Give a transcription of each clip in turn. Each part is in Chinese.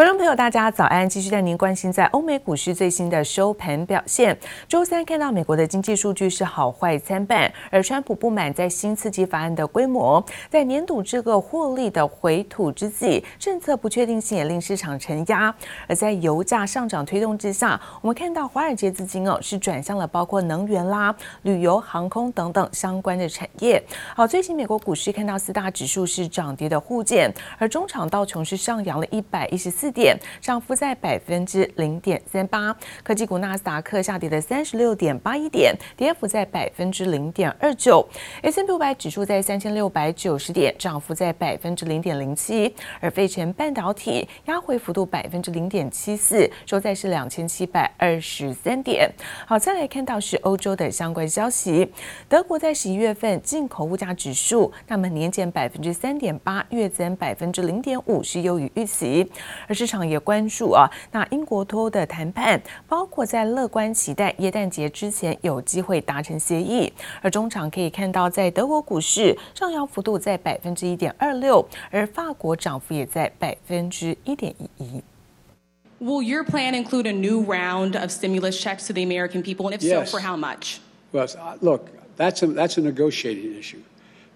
观众朋友，大家早安！继续带您关心在欧美股市最新的收盘表现。周三看到美国的经济数据是好坏参半，而川普不满在新刺激法案的规模，在年度这个获利的回吐之际，政策不确定性也令市场承压。而在油价上涨推动之下，我们看到华尔街资金哦是转向了包括能源啦、旅游、航空等等相关的产业。好，最近美国股市看到四大指数是涨跌的互见，而中场道琼是上扬了一百一十四。点涨幅在百分之零点三八，科技股纳斯达克下跌了三十六点八一点，跌幅在百分之零点二九。S&P 五百指数在三千六百九十点，涨幅在百分之零点零七。而费城半导体压回幅度百分之零点七四，收在是两千七百二十三点。好，再来看到是欧洲的相关消息，德国在十一月份进口物价指数，那么年减百分之三点八，月增百分之零点五，是优于预期。而市场也关注啊，那英国脱欧的谈判，包括在乐观期待耶诞节之前有机会达成协议。而中场可以看到，在德国股市上扬幅度在百分之一点二六，而法国涨幅也在百分之一点一一。Will your plan include a new round of stimulus checks to the American people? And if so, for how much? Well, look, that's a that's a negotiating issue.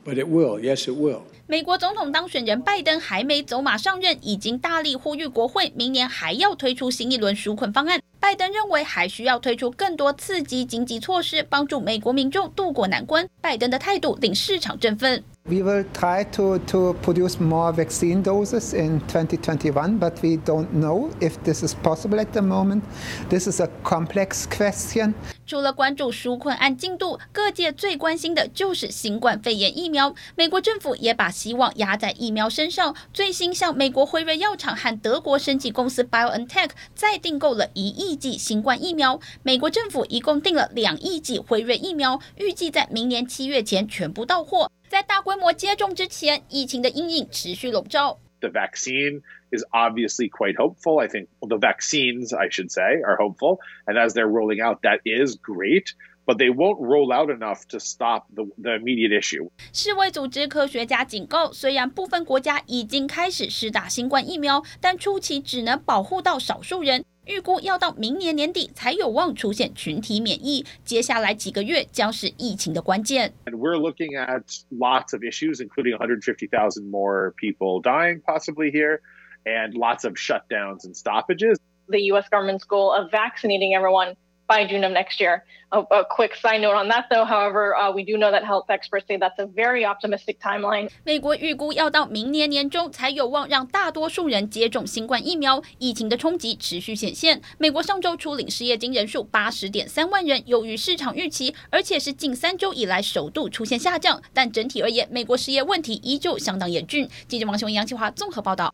But it will, yes, it will. 美国总统当选人拜登还没走马上任，已经大力呼吁国会明年还要推出新一轮纾困方案。拜登认为还需要推出更多刺激经济措施，帮助美国民众渡过难关。拜登的态度令市场振奋。We will try to to produce more vaccine doses in 2021, but we don't know if this is possible at the moment. This is a complex question. 除了关注纾困案进度，各界最关心的就是新冠肺炎疫苗。美国政府也把希望压在疫苗身上，最新向美国辉瑞药厂和德国生技公司 BioNTech 再订购了一亿剂新冠疫苗。美国政府一共订了两亿剂辉瑞疫苗，预计在明年七月前全部到货。在大规模接种之前，疫情的阴影持续笼罩。The vaccine is obviously quite hopeful. I think the vaccines, I should say, are hopeful. And as they're rolling out, that is great. But they won't roll out enough to stop the, the immediate issue. 世卫组织科学家警告，虽然部分国家已经开始施打新冠疫苗，但初期只能保护到少数人。预估要到明年年底才有望出现群体免疫，接下来几个月将是疫情的关键。And we're looking at lots of issues, including 150,000 more people dying possibly here, and lots of shutdowns and stoppages. The U.S. government's goal of vaccinating everyone by June of next year. A, a quick side note on that, though, however, uh, we do know that health experts say that's a very optimistic timeline. 美国预估要到明年年中才有望让大多数人接种新冠疫苗，疫情的冲击持续显现。美国上周初领失业金人数八十点三万人，优于市场预期，而且是近三周以来首度出现下降。但整体而言，美国失业问题依旧相当严峻。记者王雄、杨启华综合报道。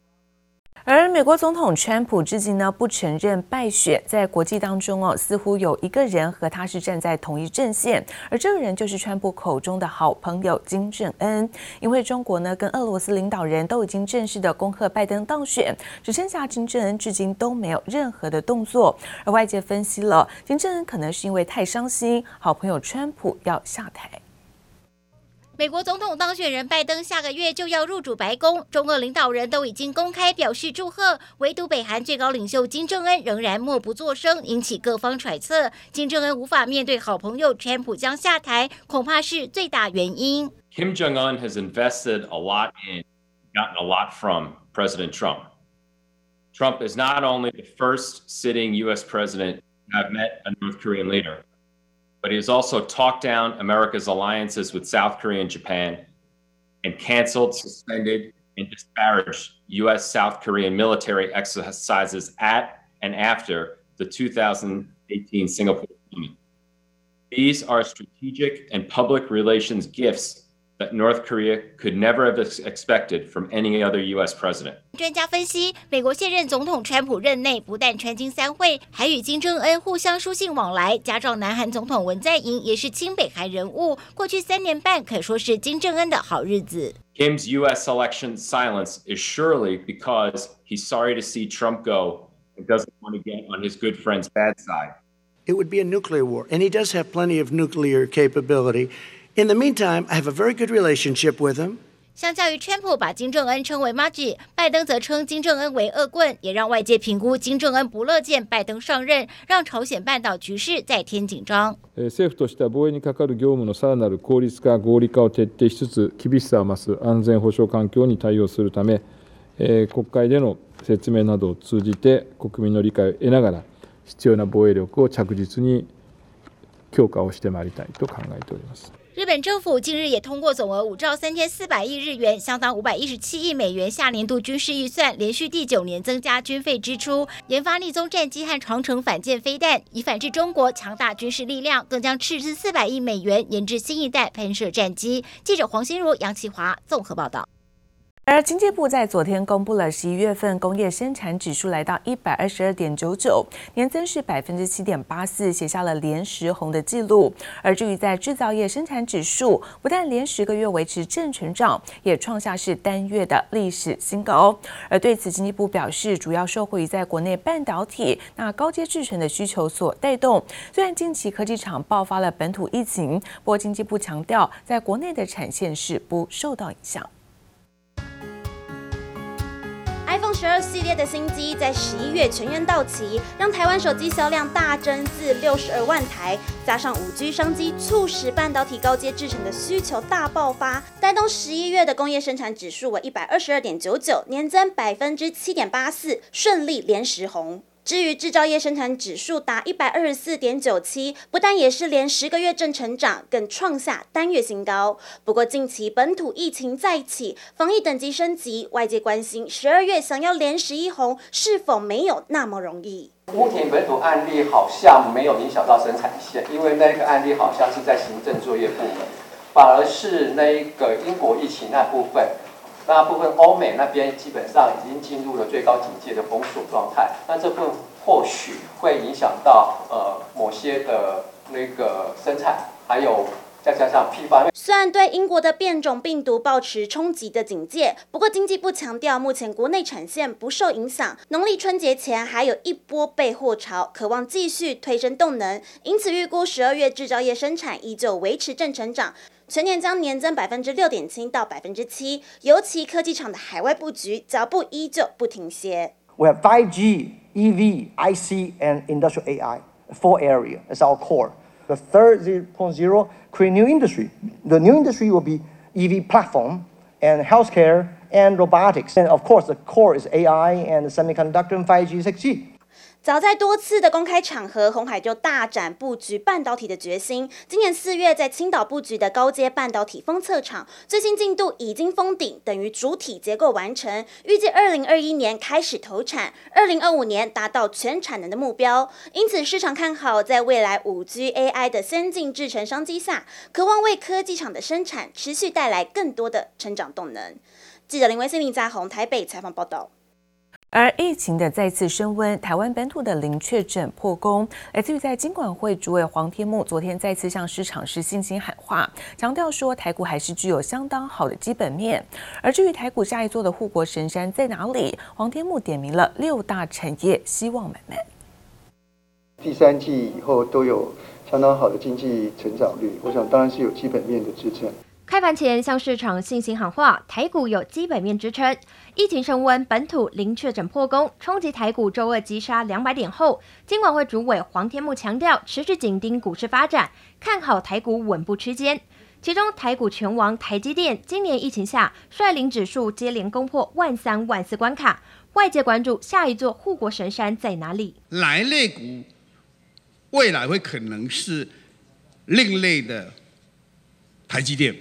而美国总统川普至今呢不承认败选，在国际当中哦，似乎有一个人和他是站在同一阵线，而这个人就是川普口中的好朋友金正恩。因为中国呢跟俄罗斯领导人都已经正式的恭贺拜登当选，只剩下金正恩至今都没有任何的动作。而外界分析了，金正恩可能是因为太伤心，好朋友川普要下台。美国总统当选人拜登下个月就要入主白宫，中俄领导人都已经公开表示祝贺，唯独北韩最高领袖金正恩仍然默不作声，引起各方揣测。金正恩无法面对好朋友川普将下台，恐怕是最大原因。Kim Jong Un has invested a lot in, gotten a lot from President Trump. Trump is not only the first sitting U.S. president to have met a North Korean leader. but he has also talked down America's alliances with South Korea and Japan and canceled, suspended, and disparaged U.S. South Korean military exercises at and after the 2018 Singapore summit. These are strategic and public relations gifts that North Korea could never have expected from any other U.S. president. 专家分析，美国现任总统川普任内不但川金三会，还与金正恩互相书信往来，加上南韩总统文在寅也是亲北韩人物，过去三年半可说是金正恩的好日子。Kim's U.S. election silence is surely because he's sorry to see Trump go and doesn't want to get on his good friend's bad side. It would be a nuclear war, and he does have plenty of nuclear capability. In the meantime, I have a very good relationship with him. 相较于川普把金正恩称为麻吉，拜登则称金正恩为恶棍，也让外界评估金正恩不乐见拜登上任，让朝鲜半岛局势再添紧张。政府としては防卫に系る业务のさらなる効率化、合理化を彻底しつつ、厳しさを増す安全保障环境に対応するため、国会での说明などを通じて国民の理解を得ながら、必要な防卫力を着実に强化をしてまいりたいと考えております。日本政府近日也通过总额五兆三千四百亿日元，相当五百一十七亿美元下年度军事预算，连续第九年增加军费支出，研发立宗战机和长城反舰飞弹，以反制中国强大军事力量，更将斥资四百亿美元研制新一代喷射战机。记者黄心如、杨启华综合报道。而经济部在昨天公布了十一月份工业生产指数来到一百二十二点九九，年增是百分之七点八四，写下了连十红的记录。而至于在制造业生产指数，不但连十个月维持正成长，也创下是单月的历史新高。而对此，经济部表示，主要受惠于在国内半导体那高阶制程的需求所带动。虽然近期科技厂爆发了本土疫情，不过经济部强调，在国内的产线是不受到影响。十二系列的新机在十一月全员到齐，让台湾手机销量大增至六十二万台。加上五 G 商机，促使半导体高阶制成的需求大爆发，带动十一月的工业生产指数为一百二十二点九九，年增百分之七点八四，顺利连十红。至于制造业生产指数达一百二十四点九七，不但也是连十个月正成长，更创下单月新高。不过近期本土疫情再起，防疫等级升级，外界关心十二月想要连十一红是否没有那么容易。目前本土案例好像没有影响到生产线，因为那个案例好像是在行政作业部门，反而是那个英国疫情那部分。大部分欧美那边基本上已经进入了最高警戒的封锁状态，那这部分或许会影响到呃某些的那个生产，还有再加上批发。虽然对英国的变种病毒保持冲击的警戒，不过经济部强调，目前国内产线不受影响，农历春节前还有一波备货潮，渴望继续推升动能，因此预估十二月制造业生产依旧维持正成长。全年将年增百分之六点七到百分之七，尤其科技厂的海外布局脚步依旧不停歇。We have 5G, EV, IC, and industrial AI, four areas as our core. The third 0.0 create new industry. The new industry will be EV platform and healthcare and robotics. And of course, the core is AI and semiconductor and 5G, 6G. 早在多次的公开场合，鸿海就大展布局半导体的决心。今年四月在青岛布局的高阶半导体封测厂，最新进度已经封顶，等于主体结构完成，预计二零二一年开始投产，二零二五年达到全产能的目标。因此市场看好，在未来五 G AI 的先进制程商机下，渴望为科技厂的生产持续带来更多的成长动能。记者林威信、林在鸿台北采访报道。而疫情的再次升温，台湾本土的零确诊破功。来自于在金管会主委黄天牧昨天再次向市场是信心喊话，强调说台股还是具有相当好的基本面。而至于台股下一座的护国神山在哪里，黄天牧点名了六大产业，希望买卖。第三季以后都有相当好的经济成长率，我想当然是有基本面的支撑。开盘前向市场信心喊话，台股有基本面支撑。疫情升温，本土零确诊破功，冲击台股周二急杀两百点后，金管会主委黄天牧强调，持续紧盯股市发展，看好台股稳步区间。其中台股拳王台积电，今年疫情下率领指数接连攻破万三万四关卡，外界关注下一座护国神山在哪里？来类股未来会可能是另类的台积电？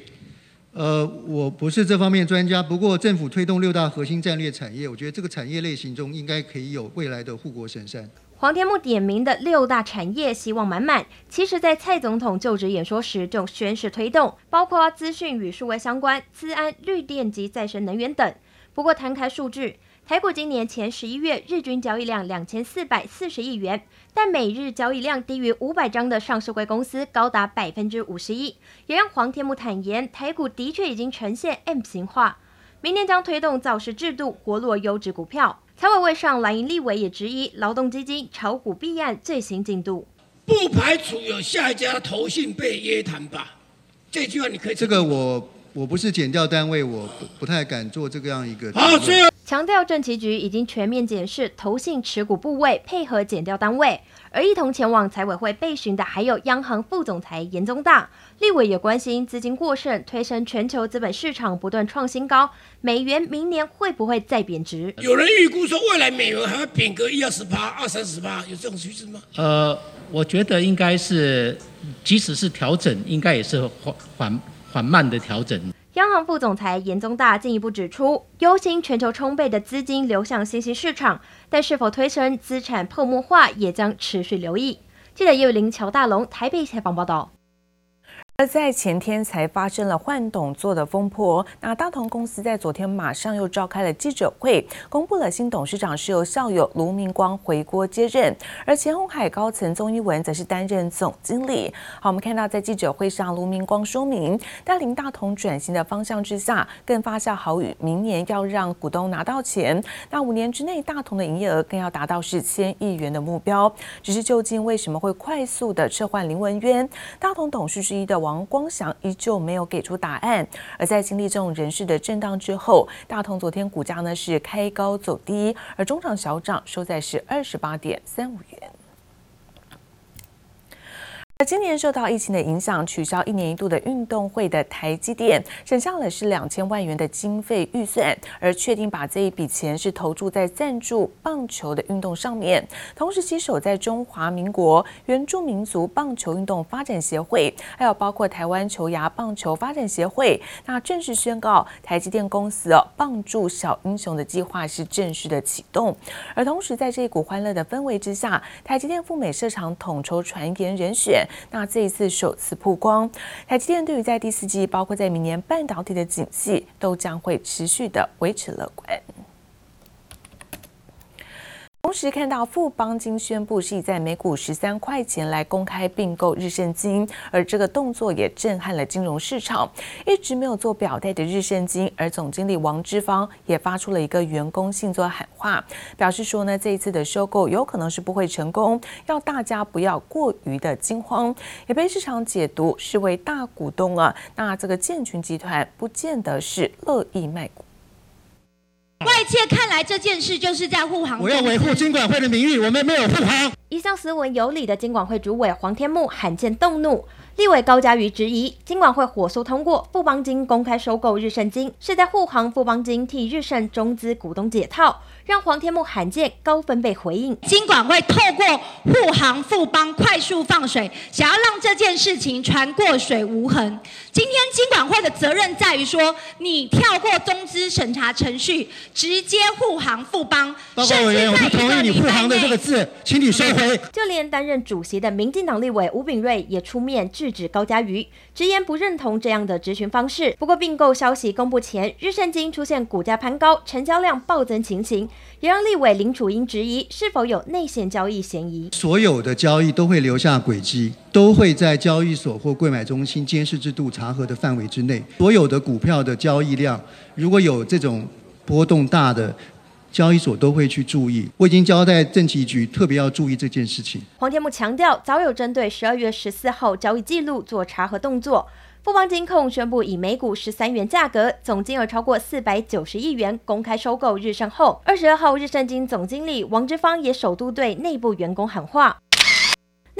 呃，我不是这方面专家，不过政府推动六大核心战略产业，我觉得这个产业类型中应该可以有未来的护国神山。黄天木点名的六大产业希望满满，其实在蔡总统就职演说时就宣示推动，包括资讯与数位相关、资安、绿电及再生能源等。不过摊开数据。台股今年前十一月日均交易量两千四百四十亿元，但每日交易量低于五百张的上市贵公司高达百分之五十一，也让黄天木坦言，台股的确已经呈现 M 型化。明年将推动造市制度，活络优质股票。财委会上蓝营立委也质疑劳动基金炒股弊案最新进度，不排除有下一家投信被约谈吧？这句话你可以这个我。我不是减掉单位，我不不太敢做这个样一个。好，强调政企局已经全面检视投信持股部位，配合减掉单位。而一同前往财委会备询的，还有央行副总裁严宗大。立委也关心资金过剩，推升全球资本市场不断创新高，美元明年会不会再贬值？有人预估说未来美元还会贬个一二十趴、二三十趴，有这种趋势吗？呃，我觉得应该是，即使是调整，应该也是缓缓缓慢的调整。央行副总裁严宗大进一步指出，忧心全球充沛的资金流向新兴市场，但是否推升资产泡沫化，也将持续留意。记者叶伟玲、乔大龙台北采访报道。而在前天才发生了换董座的风波，那大同公司在昨天马上又召开了记者会，公布了新董事长是由校友卢明光回国接任，而前鸿海高层宗一文则是担任总经理。好，我们看到在记者会上，卢明光说明带领大同转型的方向之下，更发下豪语，明年要让股东拿到钱，那五年之内大同的营业额更要达到是千亿元的目标。只是究竟为什么会快速的撤换林文渊，大同董事之一的王。王光祥依旧没有给出答案，而在经历这种人事的震荡之后，大同昨天股价呢是开高走低，而中场小涨，收在是二十八点三五元。今年受到疫情的影响，取消一年一度的运动会的台积电，省下了是两千万元的经费预算，而确定把这一笔钱是投注在赞助棒球的运动上面。同时，携手在中华民国原住民族棒球运动发展协会，还有包括台湾球牙棒球发展协会，那正式宣告台积电公司哦棒助小英雄的计划是正式的启动。而同时，在这一股欢乐的氛围之下，台积电赴美设厂统筹传言人选。那这一次首次曝光，台积电对于在第四季，包括在明年半导体的景气，都将会持续的维持乐观。同时看到富邦金宣布是以在每股十三块钱来公开并购日盛金，而这个动作也震撼了金融市场。一直没有做表态的日盛金，而总经理王之芳也发出了一个员工信作喊话，表示说呢，这一次的收购有可能是不会成功，要大家不要过于的惊慌，也被市场解读是为大股东啊。那这个建群集团不见得是乐意卖股。外界看来这件事就是在护航。我要维护金管会的名誉，我们没有护航。一向斯文有礼的金管会主委黄天木罕见动怒，立委高嘉瑜质疑金管会火速通过富邦金公开收购日盛金，是在护航富邦金替日盛中资股东解套。让黄天牧罕见高分贝回应，金管会透过护航富邦快速放水，想要让这件事情船过水无痕。今天金管会的责任在于说，你跳过中资审查程序，直接护航富邦。报告委员，我不同意你护航的这个字，请你收回。就连担任主席的民进党立委吴炳瑞也出面制止高嘉瑜，直言不认同这样的质询方式。不过并购消息公布前，日盛金出现股价攀高、成交量暴增情形。也让立委林楚英质疑是否有内线交易嫌疑。所有的交易都会留下轨迹，都会在交易所或柜买中心监视制度查核的范围之内。所有的股票的交易量，如果有这种波动大的，交易所都会去注意。我已经交代政企局特别要注意这件事情。黄天牧强调，早有针对十二月十四号交易记录做查核动作。富邦金控宣布以每股十三元价格，总金额超过四百九十亿元公开收购日盛后，二十二号日盛金总经理王之芳也首度对内部员工喊话。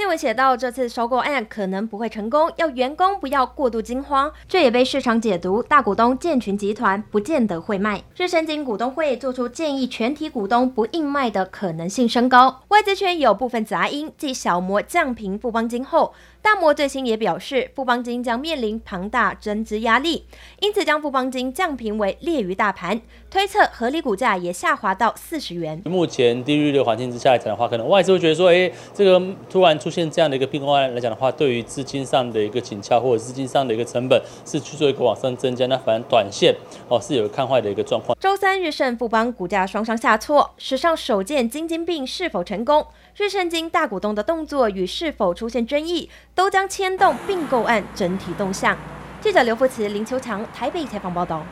内文写到，这次收购案可能不会成功，要员工不要过度惊慌。这也被市场解读，大股东建群集团不见得会卖。日升金股东会做出建议，全体股东不硬卖的可能性升高。外资圈有部分杂音，继小摩降评富邦金后。大摩最新也表示，富邦金将面临庞大增资压力，因此将富邦金降评为劣于大盘，推测合理股价也下滑到四十元。目前低利率的环境之下来讲的话，可能外资会觉得说，哎，这个突然出现这样的一个并购案来讲的话，对于资金上的一个紧俏或者资金上的一个成本是去做一个往上增加，那反正短线哦是有看坏的一个状况。周三日盛富邦股价双双下挫，史上首见金金病是否成功？日盛金大股东的动作与是否出现争议，都将牵动并购案整体动向。记者刘福慈、林秋强台北采访报道。